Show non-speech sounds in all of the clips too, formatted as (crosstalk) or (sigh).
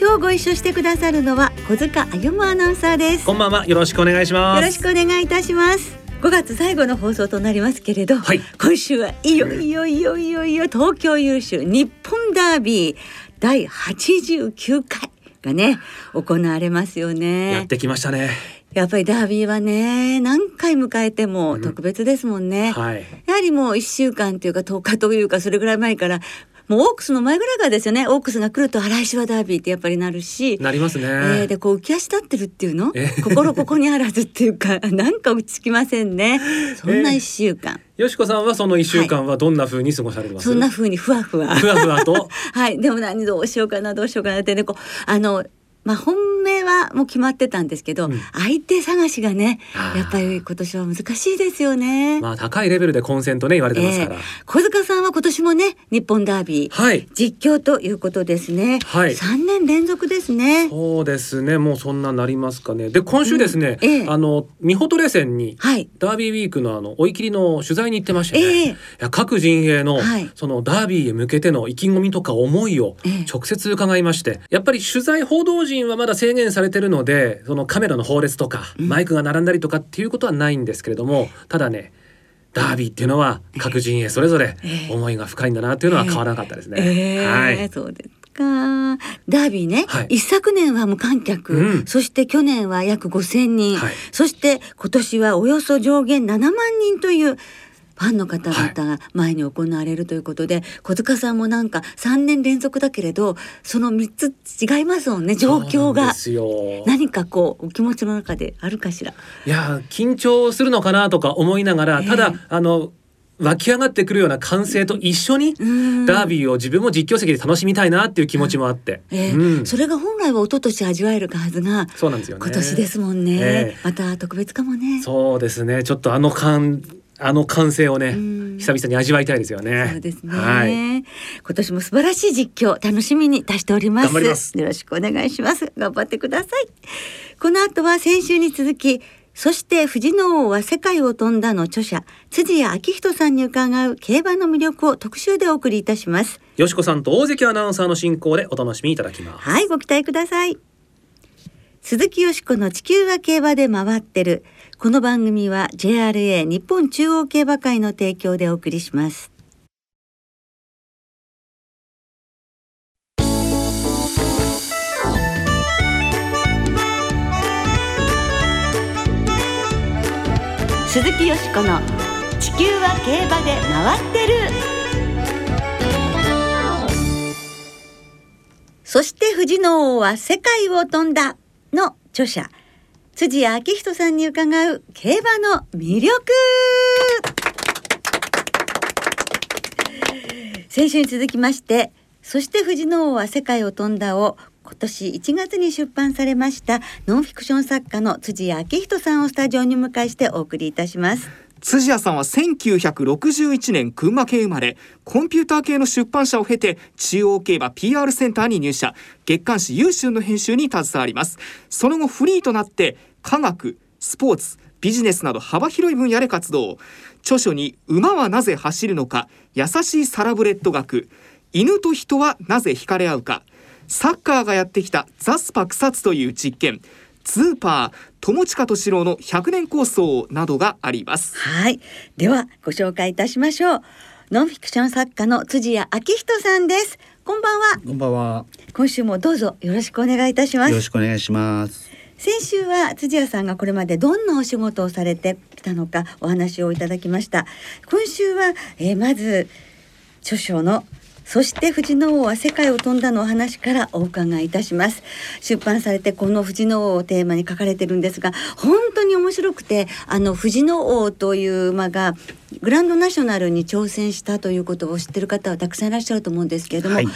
今日ご一緒してくださるのは小塚歩アナウンサーです。こんばんは。よろしくお願いします。よろしくお願いいたします。5月最後の放送となりますけれど、はい。今週はいよいよいよいよいよ東京優秀日本ダービー第89回がね行われますよやねってきましたね。やっぱりダービーはね何回迎えても特別ですもんね、はい。やはりもう1週間というか10日というかそれぐらい前からもうオークスの前ぐらいからですよね。オークスが来るとあ来週はダービーってやっぱりなるし。なりますね、えー、でこう浮き足立ってるっていうの？え心ここにあらずっていうかなんか落ち着きませんね。(laughs) そんな一週間、よしこさんはその一週間はどんな風に過ごされてます、そんな風にふわふわ。ふわふわと？(laughs) はい。でも何どうしようかなどうしようかなってねこうあのまあ本命はもう決まってたんですけど、うん。相手探しがねやっぱり今年は難しいですよね。まあ高いレベルで混戦とね言われてますから、えー小塚さんは今年もね日本ダービー、はい。実況ということですね。はい。三年連続ですね。そうですね。もうそんななりますかね。で今週ですね、うん。ええ。あの美穂トレセンにはい。ダービーウィークのあの追い切りの取材に行ってましてね、ええ。いや各陣営の、はい。そのダービーへ向けての意気込みとか思いをええ。直接伺いまして、やっぱり取材報道陣はまだ制限されてるのでそのカメラの放列とかうん。マイクが並んだりとかっていうことはないんですけれども、ただねダービーっていうのは各陣営それぞれええ。思いが深いんだなっていうのは変わらなかったですね。えーはい。そうですか。ダービーね、はい。一昨年は無観客、うん。そして去年は約5,000人、はい。そして今年はおよそ上限7万人というファンの方々が前に行われるということで、小塚さんもなんか3年連続だけれどその3つ違いますもんね状況が。何かこうお気持ちの中であるかしら。いや緊張するのかなとか思いながら、ええ。ただあの湧き上がってくるような歓声と一緒にうん。ダービーを自分も実況席で楽しみたいなっていう気持ちもあって、えーうん、それが本来は一昨年味わえるはずがそうなんですよね。今年ですもんね、ええ。また特別かもね。そうですね。ちょっとあの感あの歓声をねうん。久々に味わいたいですよね。そうですね、はい。今年も素晴らしい実況楽しみに出しております。頑張ります。よろしくお願いします。頑張ってください。この後は先週に続きそして藤の王は世界を飛んだの著者辻谷明人さんに伺う競馬の魅力を特集でお送りいたします。よしこさんと大関アナウンサーの進行でお楽しみいただきます。はいご期待ください。鈴木よしこの地球は競馬で回ってるこの番組は JRA 日本中央競馬会の提供でお送りします。鈴木よしこの地球は競馬で回ってる。そして藤の王は世界を飛んだの著者辻明人さんに伺う競馬の魅力。先週に続きましてそして藤の王は世界を飛んだを今年1月に出版されましたノンフィクション作家の辻明人さんをスタジオに迎えしてお送りいたします。辻谷さんは1961年群馬県生まれコンピューター系の出版社を経て中央競馬 PR センターに入社。月刊誌優秀の編集に携わります。その後フリーとなって科学スポーツビジネスなど幅広い分野で活動。著書に「馬はなぜ走るのか優しいサラブレッド学」「犬と人はなぜ惹かれ合うか」サッカーがやってきたザスパ草津という実験。スーパー友近敏郎の100年構想などがあります。はい。ではご紹介いたしましょう。ノンフィクション作家の辻谷明人さんです。こんばんは。こんばんは。今週もどうぞよろしくお願いいたします。よろしくお願いします。先週は辻谷さんがこれまでどんなお仕事をされてきたのかお話をいただきました今週は、えーまず著書のそして藤の王は世界を飛んだのお話からお伺いいたします出版されてこの藤の王をテーマに書かれてるんですが本当に面白くてあの藤の王という馬がグランドナショナルに挑戦したということを知ってる方はたくさんいらっしゃると思うんですけれども、はい。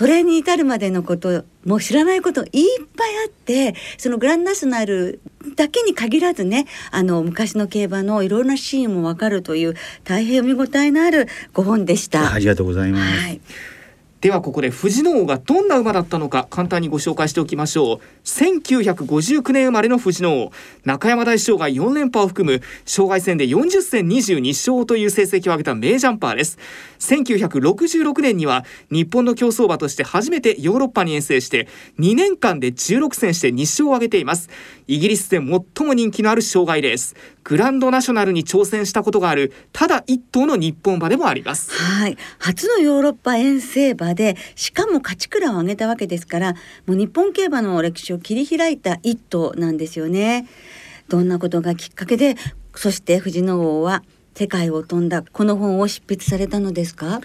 それに至るまでのこともう知らないこといっぱいあってそのグランナショナルだけに限らずねあの昔の競馬のいろんなシーンもわかるという大変読み応えのあるご本でした。ありがとうございます。はい、ではここで藤の王がどんな馬だったのか簡単にご紹介しておきましょう。1959年生まれの藤の王。中山大賞が4連覇を含む障害戦で40戦22勝という成績を上げた名ジャンパーです。1966年には日本の競走馬として初めてヨーロッパに遠征して2年間で16戦して2勝を挙げています。イギリスで最も人気のある障害レース。グランドナショナルに挑戦したことがあるただ一頭の日本馬でもあります。はい、初のヨーロッパ遠征馬でしかも勝ち鞍を上げたわけですからもう日本競馬の歴史を切り開いた一頭なんですよね。どんなことがきっかけでそして藤野王は世界を飛んだこの本を執筆されたのですか？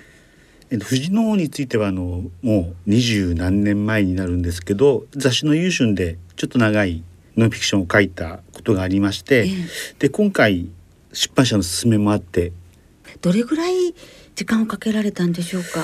えっと、藤の王についてはあのもう二十何年前になるんですけど雑誌の「優春」でちょっと長いノンフィクションを書いたことがありまして、ええ。で今回出版社の勧めもあって。どれぐらい時間をかけられたんでしょうか？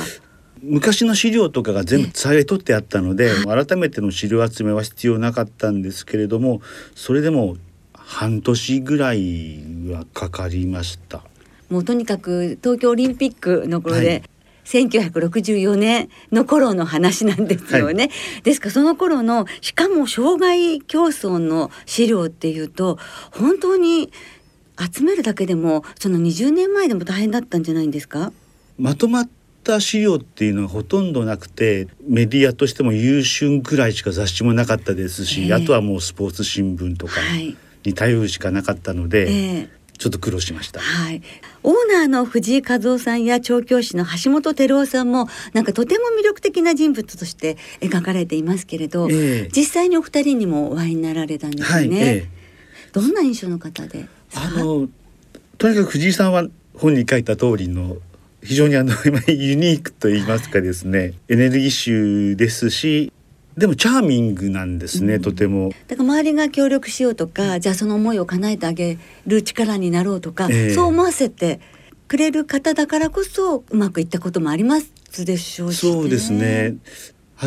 昔の資料とかが全部ええ。伝え取ってあったので改めての資料集めは必要なかったんですけれどもそれでも半年ぐらいはかかりました。もうとにかく東京オリンピックの頃で、はい。1964年の頃の話なんですよね。ですからその頃のしかも障害競争の資料っていうと本当に集めるだけでもその20年前でも大変だったんじゃないんですか？まとまった資料っていうのがほとんどなくてメディアとしても優秀ぐらいしか雑誌もなかったですし、ええ。あとはもうスポーツ新聞とかはい、に頼るしかなかったので、ええ。ちょっと苦労しました。はい、オーナーの藤井和夫さんや調教師の橋本照夫さんもなんかとても魅力的な人物として描かれていますけれど、ええ。実際にお二人にもお会いになられたんですはい。ええ。どんな印象の方であのとにかく藤井さんは本に書いた通りの非常にあの (laughs) ユニークと言いますかですねエネルギッシュですしでもチャーミングなんですね、うん。とても。だから周りが協力しようとかじゃあその思いを叶えてあげる力になろうとか、ええ。そう思わせてくれる方だからこそうまくいったこともありますでしょうし、そうですね。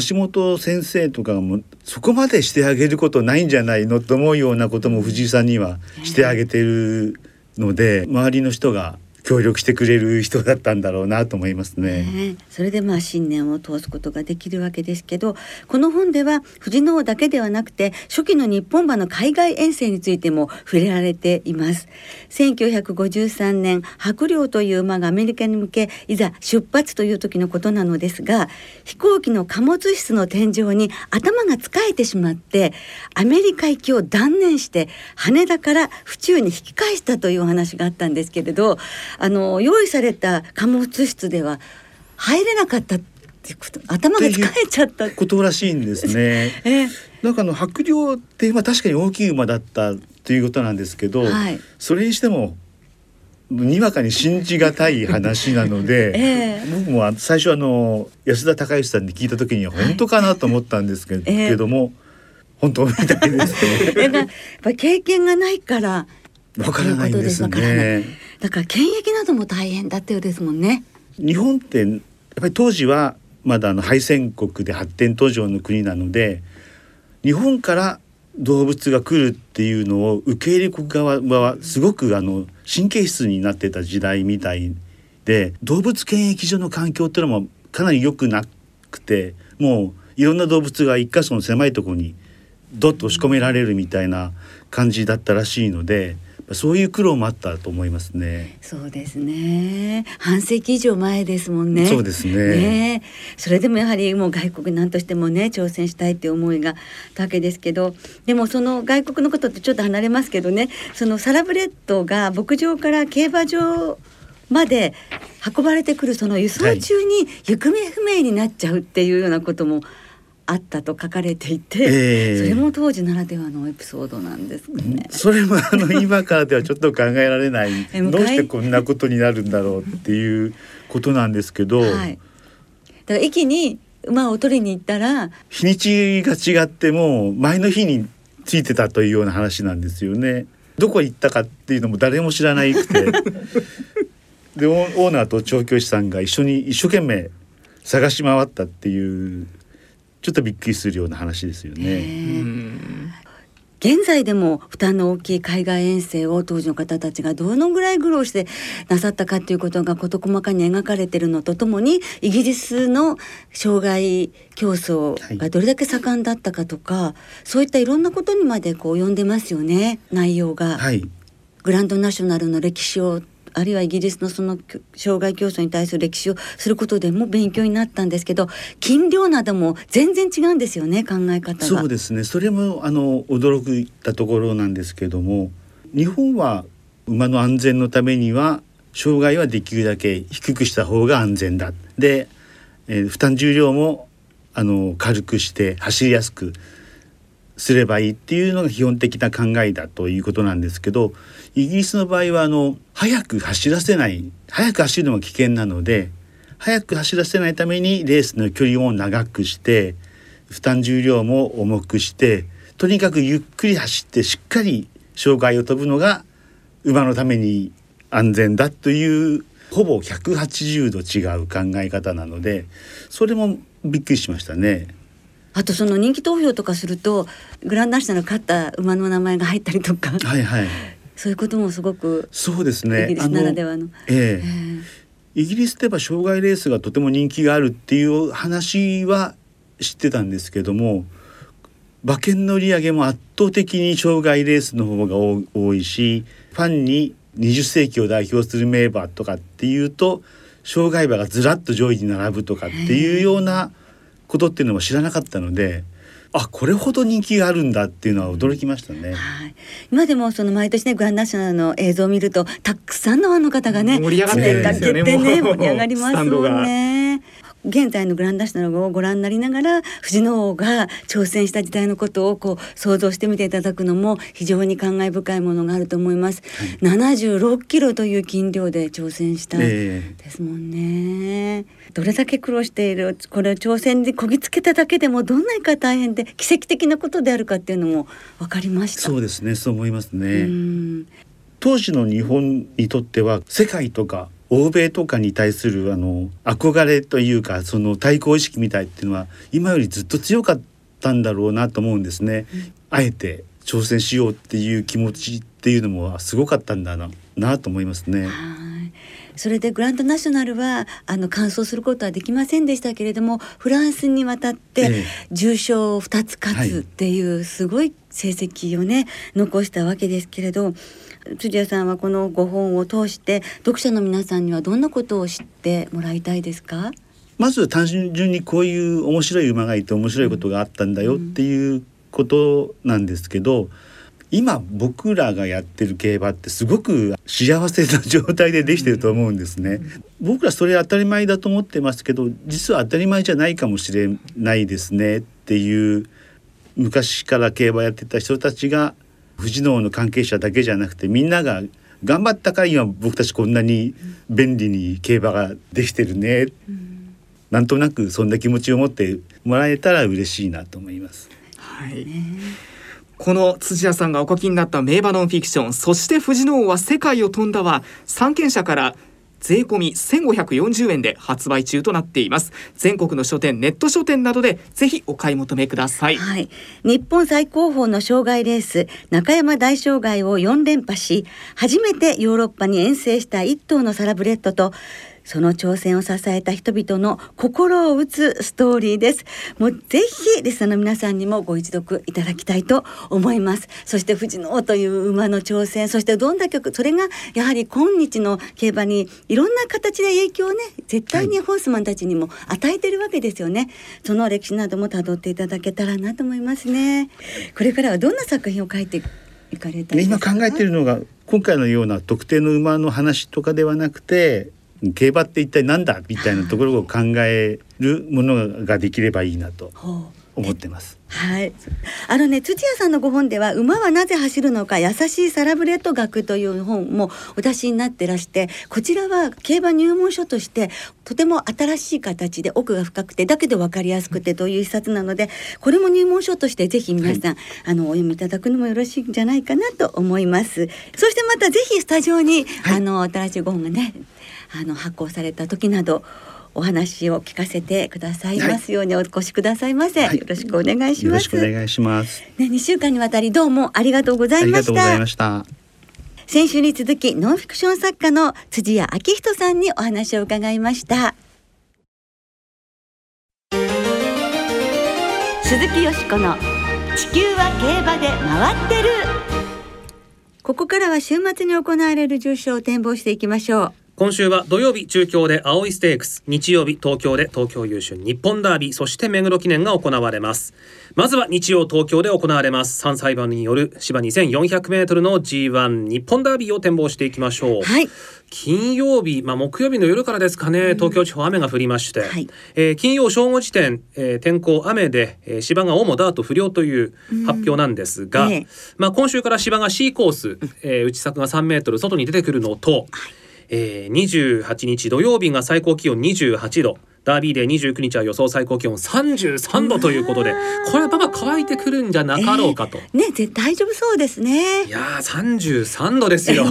橋本先生とかもそこまでしてあげることないんじゃないのと思うようなことも藤井さんにはしてあげてるので、周りの人が協力してくれる人だったんだろうなと思いますね。ねそれでまあ信念を通すことができるわけですけどこの本では藤野王だけではなくて初期の日本馬の海外遠征についても触れられています1953年白陵という馬がアメリカに向けいざ出発という時のことなのですが飛行機の貨物室の天井に頭がつかえてしまってアメリカ行きを断念して羽田から府中に引き返したというお話があったんですけれどあの用意された貨物室では入れなかったっていうこと頭が疲れちゃった。ことらしいんですね。(laughs) えなんかあの白陵ってまあ確かに大きい馬だったということなんですけど、はいそれにしてもにわかに信じがたい話なので、(laughs) ええ僕もあ最初あの安田孝之さんに聞いた時には本当かなと思ったんですけ,、ども本当みたいですね。(laughs) やっぱり経験がないからわからないんですね。だから検疫なども大変だったようですもんね。日本ってやっぱり当時はまだあの敗戦国で発展途上の国なので日本から動物が来るっていうのを受け入れ国側はすごくあの神経質になってた時代みたいで動物検疫所の環境っていうのもかなり良くなくてもういろんな動物が一箇所の狭いところにどっと押し込められるみたいな感じだったらしいのでそういう苦労もあったと思いますね。そうですね。半世紀以上前ですもんね。そうですねねそれでもやはりもう外国なんとしてもね挑戦したいっていう思いがたわけですけどでもその外国のことってちょっと離れますけどねそのサラブレッドが牧場から競馬場まで運ばれてくるその輸送中に行方不明になっちゃうっていうようなこともあったと書かれていて、ええそれも当時ならではのエピソードなんですね。それもあの今からではちょっと考えられない (laughs) えどうしてこんなことになるんだろうっていうことなんですけど、はい。だから駅に馬を取りに行ったら日にちが違っても前の日についてたというような話なんですよね。どこ行ったかっていうのも誰も知らないくて (laughs) でオーナーと調教師さんが一緒に一生懸命探し回ったっていうちょっとびっくりするような話ですよへね。現在でも負担の大きい海外遠征を当時の方たちがどのぐらい苦労してなさったかということが事細かに描かれているのとともにイギリスの障害競争がどれだけ盛んだったかとか、そういったいろんなことにまでこう及んでますよね。内容が。はい、グランドナショナルの歴史をあるいはイギリスのその障害競争に対する歴史をすることでも勉強になったんですけど斤量なども全然違うんですよね考え方。そうですねそれもあの驚いたところなんですけども日本は馬の安全のためには障害はできるだけ低くした方が安全だで、えー負担重量もあの軽くして走りやすくすればいいっていうのが基本的な考えだということなんですけどイギリスの場合はあの速く走らせない速く走るのも危険なので速く走らせないためにレースの距離を長くして負担重量も重くしてとにかくゆっくり走ってしっかり障害を飛ぶのが馬のために安全だというほぼ180度違う考え方なのでそれもびっくりしましたね。あとその人気投票とかするとグランドナショナル勝った馬の名前が入ったりとかはいはい。そういうこともすごくそうですね。イギリスならではの。えええーイギリスでは障害レースがとても人気があるっていう話は知ってたんですけども馬券の売り上げも圧倒的に障害レースの方が多多いしファンに20世紀を代表する名馬とかっていうと障害馬がずらっと上位に並ぶとかっていうようなことっていうのも知らなかったのであこれほど人気があるんだっていうのは驚きましたね。はい、今でもその毎年ねグランドナショナルの映像を見るとたくさんのファンの方がね盛り上がってるんですよね詰めかけてねもう盛り上がりますスタンドがもんね。現在のグランドナショナルをご覧になりながら藤野王が挑戦した時代のことをこう想像してみていただくのも非常に感慨深いものがあると思います。76キロという斤量で挑戦したえですもんね。どれだけ苦労しているこれを挑戦にこぎつけただけでもどんなにか大変で奇跡的なことであるかっていうのも分かりました。そうですねそう思いますね。うん当時の日本にとっては世界とか欧米とかに対するあの憧れというかその対抗意識みたいっていうのは今よりずっと強かったんだろうなと思うんですね。あえて挑戦しようっていう気持ちっていうのもすごかったんだななと思いますね。はいそれでグランドナショナルはあの完走することはできませんでしたけれどもフランスに渡ってええ重賞2つ勝はいつっていうすごい成績をね残したわけですけれど辻谷さんはこの5本を通して読者の皆さんにはどんなことを知ってもらいたいですか？まず単純にこういう面白い馬がいて面白いことがあったんだよっていうことなんですけど今僕らがやってる競馬ってすごく幸せな状態でできてると思うんですね。僕らそれ当たり前だと思ってますけど実は当たり前じゃないかもしれないですねっていう昔から競馬やってた人たちが富士の王の関係者だけじゃなくてみんなが頑張ったから今僕たちこんなに便利に競馬ができてるねなんとなくそんな気持ちを持ってもらえたら嬉しいなと思います。はい。この辻谷さんがお書きになった名馬ノンフィクション、そして富士の王は世界を飛んだは三権者から税込み1540円で発売中となっています。全国の書店、ネット書店などでぜひお買い求めください。はい、日本最高峰の障害レース中山大障害を4連覇し初めてヨーロッパに遠征した一頭のサラブレッドとその挑戦を支えた人々の心を打つストーリーです。もうぜひリスナーの皆さんにもご一読いただきたいと思います。そして富士の王という馬の挑戦そしてどんな曲それがやはり今日の競馬にいろんな形で影響をね絶対にホースマンたちにも与えてるわけですよね、その歴史なども辿っていただけたらなと思いますね。これからはどんな作品を書いていかれたいですで今考えているのが今回のような特定の馬の話とかではなくて競馬って一体何だみたいなところを考えるものができればいいなと思ってます。はい。あのね、土屋さんのご本では、馬はなぜ走るのか、優しいサラブレッド学という本もお出しになってらして、こちらは競馬入門書として、とても新しい形で奥が深くて、だけど分かりやすくてという一冊なので、これも入門書としてぜひ皆さん、あの、お読みいただくのもよろしいんじゃないかなと思います。そしてまたぜひスタジオに、あの、新しいご本がね、あの、発行された時など、お話を聞かせてくださいますようにお越しくださいませ、はい。よろしくお願いしよろしますくお願いします。ね、2週間にわたりどうもありがとうござあいました。りがとうございました。先週に続きノンフィクション作家の辻谷明人さんにお話を伺いました。鈴木よしこの地球は競馬で回ってる。ここからは週末に行われる重賞を展望していきましょう今週は土曜日中京で青いステークス日曜日東京で東京優秀日本ダービーそして目黒記念が行われます。まずは日曜東京で行われます。3歳馬による芝 2400m の G1 日本ダービーを展望していきましょう、はい。金曜日、まあ、木曜日の夜からですかね、東京地方雨が降りまして、はい。えー金曜正午時点、えー天候雨で、えー芝が主ダート不良という発表なんですが、うんええ。まあ、今週から芝が C コース、えー内柵が3メートル外に出てくるのと、えー28日土曜日が最高気温28度。ダービーデー29日は予想最高気温33度ということでこれはまあ乾いてくるんじゃなかろうかと。ね絶対大丈夫そうですね。いやー33度ですよ。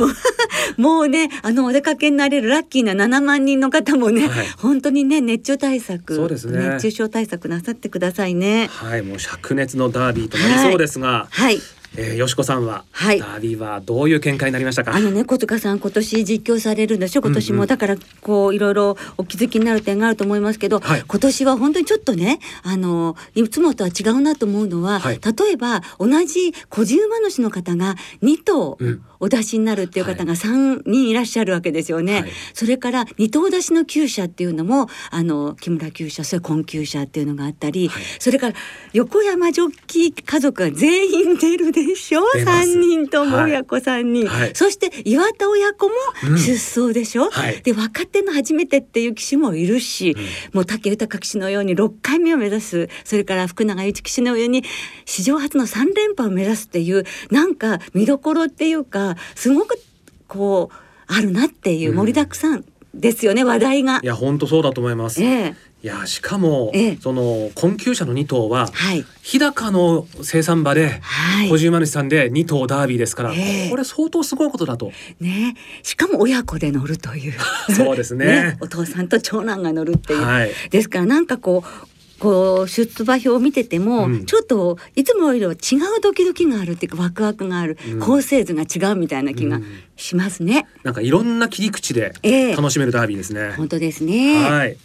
もうねあのお出かけになれるラッキーな7万人の方もね、はい。本当にね熱中対策そうですね。熱中症対策なさってくださいね。はい、もう灼熱のダービーとなりそうですが、はいえー、よしこさんは、はい。ダービーはどういう見解になりましたか？あ。のね小塚さん今年実況されるんでしょ？今年も、うん。うんだからこういろいろお気づきになる点があると思いますけど、はい。今年は本当にちょっとねあのいつもとは違うなと思うのは、はい。例えば同じ小じ馬主の方が2頭うんお出しになるっていう方が3人いらっしゃるわけですよね。はい。それから2頭出しの厩舎っていうのもあの木村厩舎それ困厩舎っていうのがあったり、はい。それから横山ジョッキー家族が全員出るでしょ？出ます。3人ともはい。親子3人、はい。そして岩田親子もうん。出走でしょ、はい。で若手の初めてっていう騎手もいるし、もう武豊騎手のように6回目を目指すそれから福永祐一騎手のように史上初の3連覇を目指すっていうなんか見どころっていうかすごくこうあるなっていう盛りだくさんですよね、話題が。い。や本当そうだと思います。いえ。えやしかも、ええ。その困窮者の2頭ははい。日高の生産馬ではい。小島主さんで2頭ダービーですから、ええ。これ相当すごいことだと。ね。しかも親子で乗るという。(laughs) そうです (laughs) ね。お父さんと長男が乗るっていう、はい。ですからなんかこうこう出馬表を見てても、うんちょっといつもよりは違うドキドキがあるっていうかワクワクがある、うん構成図が違うみたいな気がうんしますね。なんかいろんな切り口でええ楽しめるダービーですね。本当ですね。はい。はい。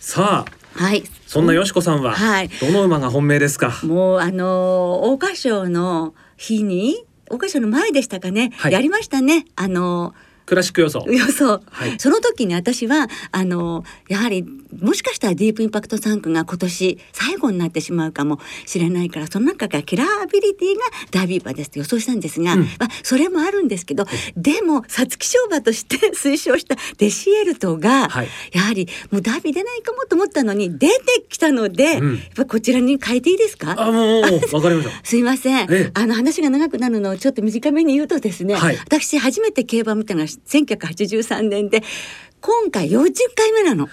さあそんなよしこさんは、はいどの馬が本命ですか？もうあのー桜花賞の日に桜花賞の前でしたかね、はいやりましたねあのクラシック予想。予想、はい。その時に私はあのやはりもしかしたらディープインパクト3区が今年最後になってしまうかもしれないからその中からキラーアビリティがダービー馬ですと予想したんですが、うん。まあ、それもあるんですけどでも皐月賞馬として推奨したデシエルトが、はい。やはりもうダービー出ないかもと思ったのに出てきたので、うん。やっぱこちらに変えていいですか？あもう (laughs) わかりました。すいません、ええ。あの話が長くなるのをちょっと短めに言うとですね、はい。私初めて競馬を見たのは1983年で今回40回目なの。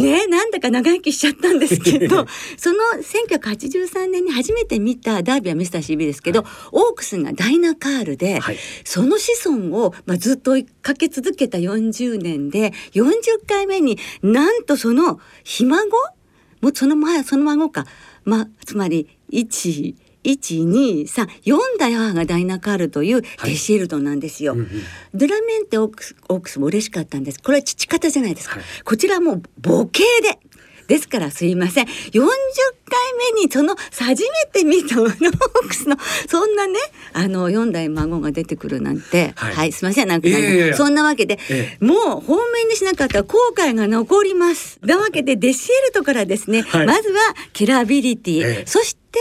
ねなんだか長生きしちゃったんですけど (laughs) その1983年に初めて見たダービーはミスター CB ですけど、オークスがダイナカールで、はい。その子孫を、まあ、ずっと追いかけ続けた40年で40回目になんとそのひ孫？もうその前その孫か、まあ、つまり1 123代母がダイナカールというデシエルトなんですよ。うんうん。ドラメンテオークスオークスも嬉しかったんです。これは父方じゃないですか。はい。こちらはもう母系で。ですからすいません。40回目にその初めて見たオークスのそんなねあの4代孫が出てくるなんて。ははいい、すいません。なんか、いやいやいや。そんなわけで、えもう方面にしなかったら後悔が残ります。なわけでデシエルトからですね、はい。まずはキラビリティ、ええ。そして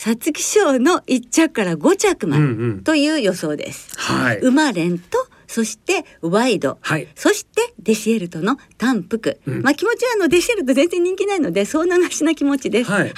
皐月賞の1着から5着までうんうん。という予想です。はい。馬連とそしてワイド、はい。そしてデシエルトの単腹、うん。まあ気持ちはあのデシエルト全然人気ないのでそう流しな気持ちです。はい。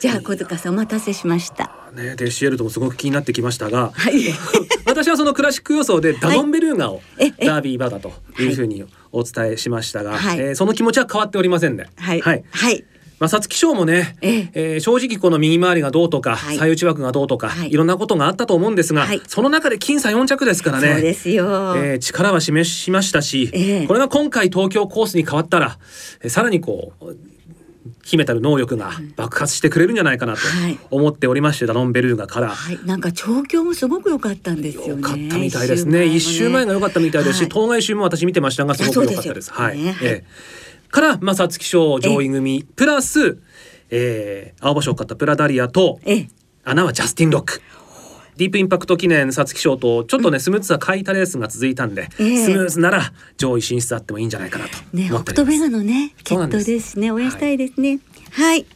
じゃあ小塚さんお待たせしました。ねデシエルトもすごく気になってきましたが、はい。(laughs) 私はそのクラシック予想で (laughs) ダノンベルーガをええ。ダービー馬だというふうにお伝えしましたが、はい。えーその気持ちは変わっておりませんね。はい。はい。はいまあ皐月賞もね、えええー正直この右回りがどうとか、はい最内枠がどうとか、はいい、ろんなことがあったと思うんですが、はいその中で僅差4着ですからね。そうですよ。えー力は示しましたし、ええこれが今回東京コースに変わったら、えーさらにこう秘めたる能力が爆発してくれるんじゃないかなとはい思っておりまして、ダノンベルーガから。はい、なんか調教もすごく良かったんですよね。良かったみたいですね。一周前が良かったみたいですし、はい当該週も私見てましたがすごく良かったです。あそうはい。ええからまあ皐月賞上位組プラス、えー、青葉賞を勝ったプラダリアとええ、穴はジャスティンロック。ディープインパクト記念皐月賞とちょっとね、スムーズさ欠いたレースが続いたんで、ええ。スムーズなら上位進出あってもいいんじゃないかなとね。北斗ベガのね、決闘ですね、応援したいですね。はい、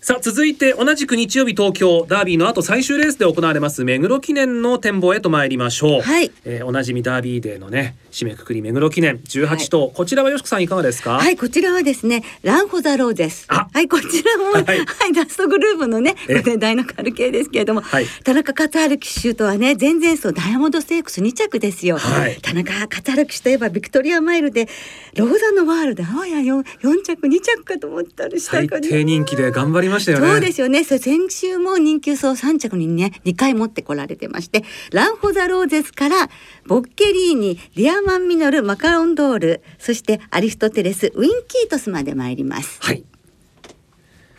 さあ続いて同じく日曜日東京ダービーの後最終レースで行われます目黒記念の展望へと参りましょう、はい。えーおなじみダービーデーのね締めくくり目黒記念18頭、こちらはよしこさんいかがですか？はい、こちらはですね、ランホザローゼス。あ。はい、こちらも、は (laughs) はいい、ラストグループのね、こえ。れね大のカル系ですけれども、はい。田中勝春騎手とはね、前々走ダイヤモンドステークス2着ですよ。はい。田中勝春騎手といえばビクトリアマイルで、ローザンのワールド、あわや 4, 4着2着かと思ったりした最から低人気で頑張りましたよね。そうですよね。それ先週も人気走3着にね、2回持ってこられてまして、ランホザローゼスから、ボッケリーニ、ディアマンミノル、マカロンドール、そしてアリストテレス、ウィンキートスまで参ります。はい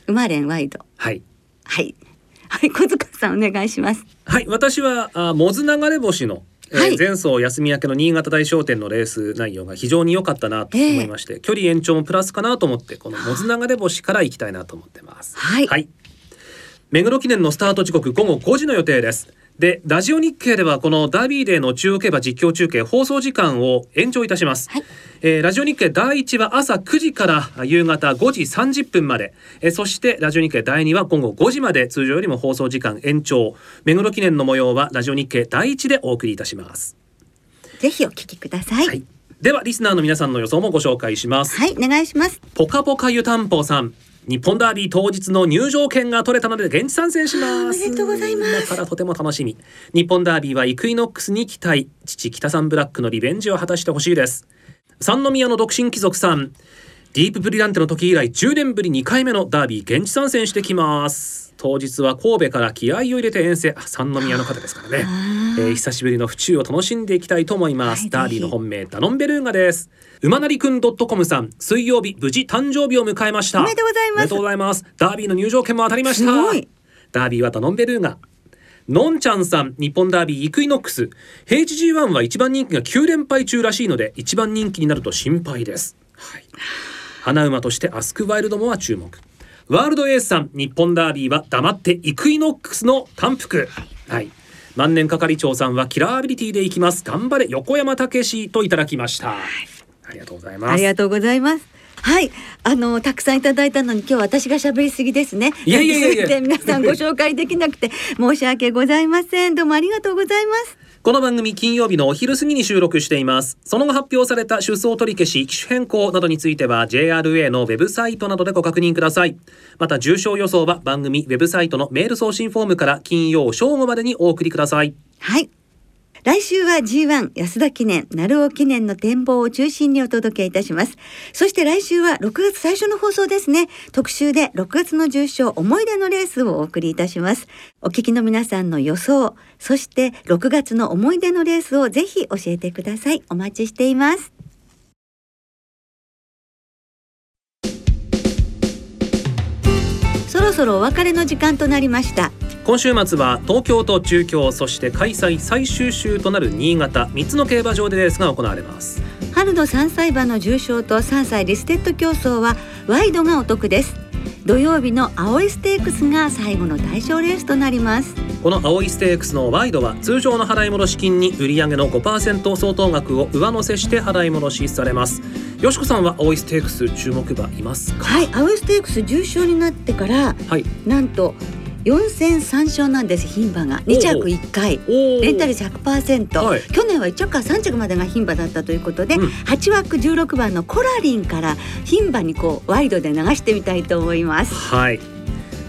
ウマレンワイド。はいはい。はい、小塚さんお願いします。はい私はあモズ流れ星のえーはい前走休み明けの新潟大商店のレース内容が非常に良かったなと思いまして、距離延長もプラスかなと思ってこのモズ流れ星から行きたいなと思ってます。はい目黒記念のスタート時刻午後5時の予定です。でラジオ日経ではこのダービーデーの中央競馬実況中継放送時間を延長いたします、はい。えーラジオ日経第1は朝9時から夕方5時30分まで、えーそしてラジオ日経第2は午後5時まで通常よりも放送時間延長。目黒記念の模様はラジオ日経第1でお送りいたします、ぜひお聞きください。ははい。い、、ではリスナーの皆さんの予想もご紹介します。お願いします。ポカポカ湯たんぽさん日本ダービー当日の入場券が取れたので現地参戦します。おめでとうございます。だからとても楽しみ日本ダービーはイクイノックスに期待。父北さんブラックのリベンジを果たしてほしいです。三宮の独身貴族さんディープブリランテの時以来10年ぶり2回目のダービー現地参戦してきます。当日は神戸から気合を入れて遠征。あ三宮の方ですからね。えー久しぶりの府中を楽しんでいきたいと思います、はいダービーの本命ダノンベルーガです。馬なりくん .com さん水曜日無事誕生日を迎えました。おめでとうございます。おめでとうございます。ダービーの入場券も当たりました。すごい。ダービーはダノンベルーガ。のんちゃんさん日本ダービーイクイノックス。平地 G1 は一番人気が9連敗中らしいので一番人気になると心配です、はい、穴馬としてアスクワイルドモア注目ワールドエースさん日本ダービーは黙ってイクイノックスの単複はい万年係長さんはキラーアビリティでいきます頑張れ横山武史といただきましたありがとうございますありがとうございます。はい、あのたくさんいただいたのに今日私が喋りすぎですね。いやいやいやいや (laughs) で皆さんご紹介できなくて申し訳ございません。どうもありがとうございます。この番組金曜日のお昼過ぎに収録しています。その後発表された出走取り消し機種変更などについては JRA のウェブサイトなどでご確認ください。また重症予想は番組ウェブサイトのメール送信フォームから金曜正午までにお送りください。はい。来週は G1 安田記念、鳴尾記念の展望を中心にお届けいたします。そして来週は6月最初の放送ですね。特集で6月の重賞思い出のレースをお送りいたします。お聞きの皆さんの予想、そして6月の思い出のレースをぜひ教えてください。お待ちしています。そろお別れの時間となりました。今週末は東京と中京そして開催最終週となる新潟3つの競馬場でレースが行われます春の3歳馬の重賞と3歳リステッド競争はワイドがお得です。土曜日の青いステークスが最後の対象レースとなります。この青いステークスのワイドは通常の払い戻し金に売上の5%相当額を上乗せして払い戻しされます。よしこさんは青いステークス注目馬いますか？はい青いステークス重賞になってからはい。なんと4戦3勝なんです牝馬が。2着1回。レンタル100%、はい。去年は1着から3着までが牝馬だったということで、うん。8枠16番のコラリンから牝馬にこうワイドで流してみたいと思います。はい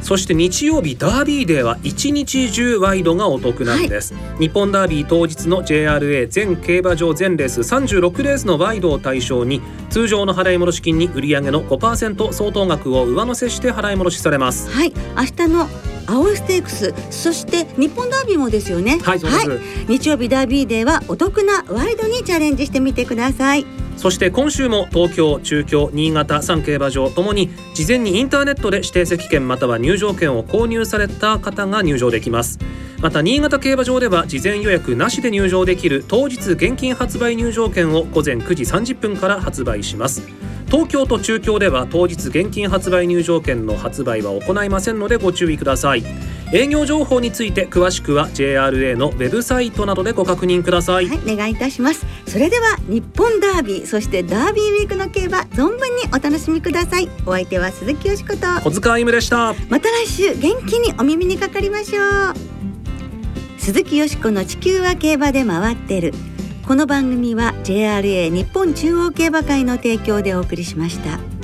そして日曜日ダービーデーは一日中ワイドがお得なんです、日本ダービー当日の JRA 全競馬場全レース36レースのワイドを対象に通常の払い戻し金に売上の5%相当額を上乗せして払い戻しされます。はい。明日の青いステークスそして日本ダービーもですよね。はいそうです、日曜日ダービーデーはお得なワイドにチャレンジしてみてくださいそして今週も東京、中京、新潟3競馬場ともに事前にインターネットで指定席券または入場券を購入された方が入場できます。また新潟競馬場では事前予約なしで入場できる当日現金発売入場券を午前9時30分から発売します。東京と中京では当日現金発売入場券の発売は行いませんのでご注意ください。営業情報について詳しくは JRA のウェブサイトなどでご確認ください、はいお願いいたします。それでは日本ダービーそしてダービーウィークの競馬存分にお楽しみください。お相手は鈴木よしこと。小塚歩夢でした。また来週元気にお耳にかかりましょう。鈴木よしこの地球は競馬で回ってる。この番組は JRA 日本中央競馬会の提供でお送りしました。